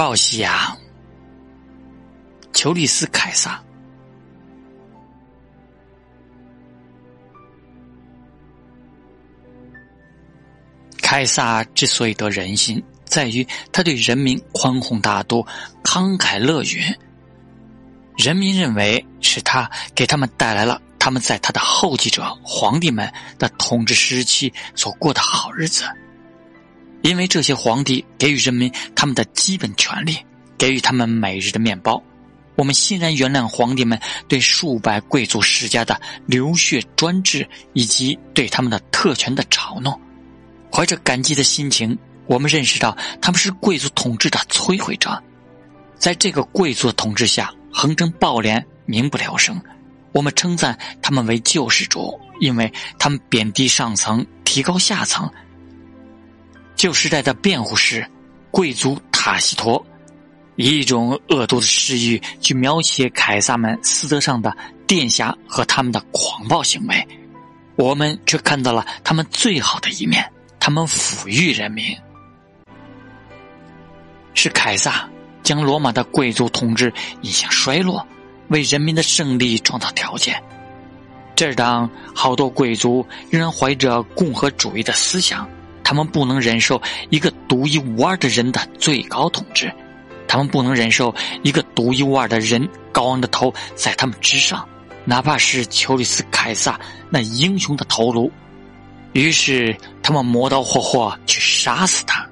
鲍西亚，丘利斯凯撒。凯撒之所以得人心，在于他对人民宽宏大度、慷慨乐允。人民认为是他给他们带来了他们在他的后继者皇帝们的统治时期所过的好日子。因为这些皇帝给予人民他们的基本权利，给予他们每日的面包，我们欣然原谅皇帝们对数百贵族世家的流血专制以及对他们的特权的嘲弄。怀着感激的心情，我们认识到他们是贵族统治的摧毁者，在这个贵族统治下，横征暴敛，民不聊生。我们称赞他们为救世主，因为他们贬低上层，提高下层。旧时代的辩护师，贵族塔西佗，以一种恶毒的诗意去描写凯撒们私德上的殿下和他们的狂暴行为，我们却看到了他们最好的一面。他们抚育人民，是凯撒将罗马的贵族统治引向衰落，为人民的胜利创造条件。这当好多贵族仍然怀着共和主义的思想。他们不能忍受一个独一无二的人的最高统治，他们不能忍受一个独一无二的人高昂的头在他们之上，哪怕是丘里斯·凯撒那英雄的头颅。于是，他们磨刀霍霍去杀死他。